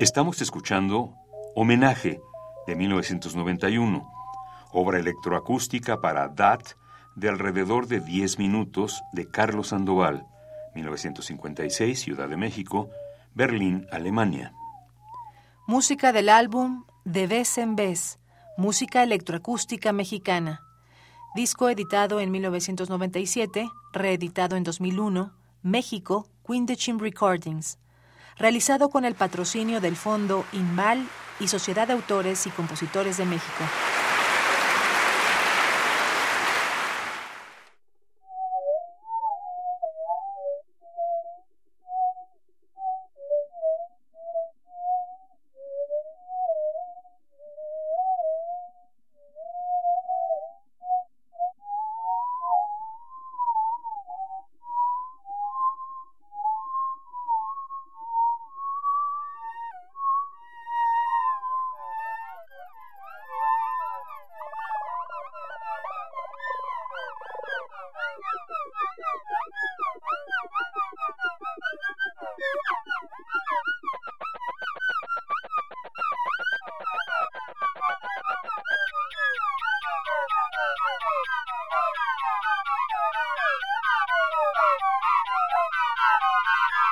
Estamos escuchando Homenaje de 1991, obra electroacústica para DAT de alrededor de 10 minutos de Carlos Sandoval, 1956, Ciudad de México, Berlín, Alemania. Música del álbum De vez en vez, música electroacústica mexicana. Disco editado en 1997, reeditado en 2001, México, Quindecim Recordings realizado con el patrocinio del Fondo INMAL y Sociedad de Autores y Compositores de México.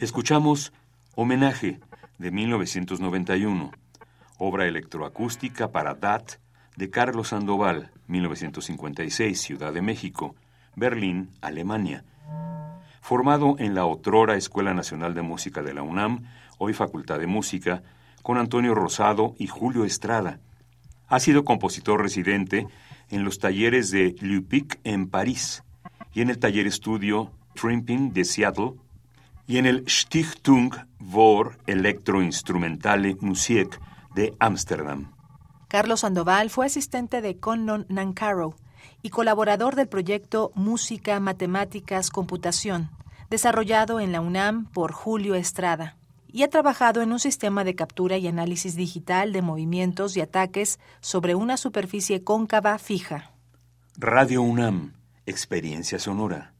Escuchamos Homenaje de 1991, obra electroacústica para DAT de Carlos Sandoval, 1956, Ciudad de México, Berlín, Alemania. Formado en la otrora Escuela Nacional de Música de la UNAM, hoy Facultad de Música, con Antonio Rosado y Julio Estrada. Ha sido compositor residente en los talleres de Lupic en París y en el taller estudio Trimping de Seattle y en el Stichtung voor Elektroinstrumentale Musik de Ámsterdam. Carlos Sandoval fue asistente de Conlon Nancaro y colaborador del proyecto Música, Matemáticas, Computación, desarrollado en la UNAM por Julio Estrada, y ha trabajado en un sistema de captura y análisis digital de movimientos y ataques sobre una superficie cóncava fija. Radio UNAM, Experiencia Sonora.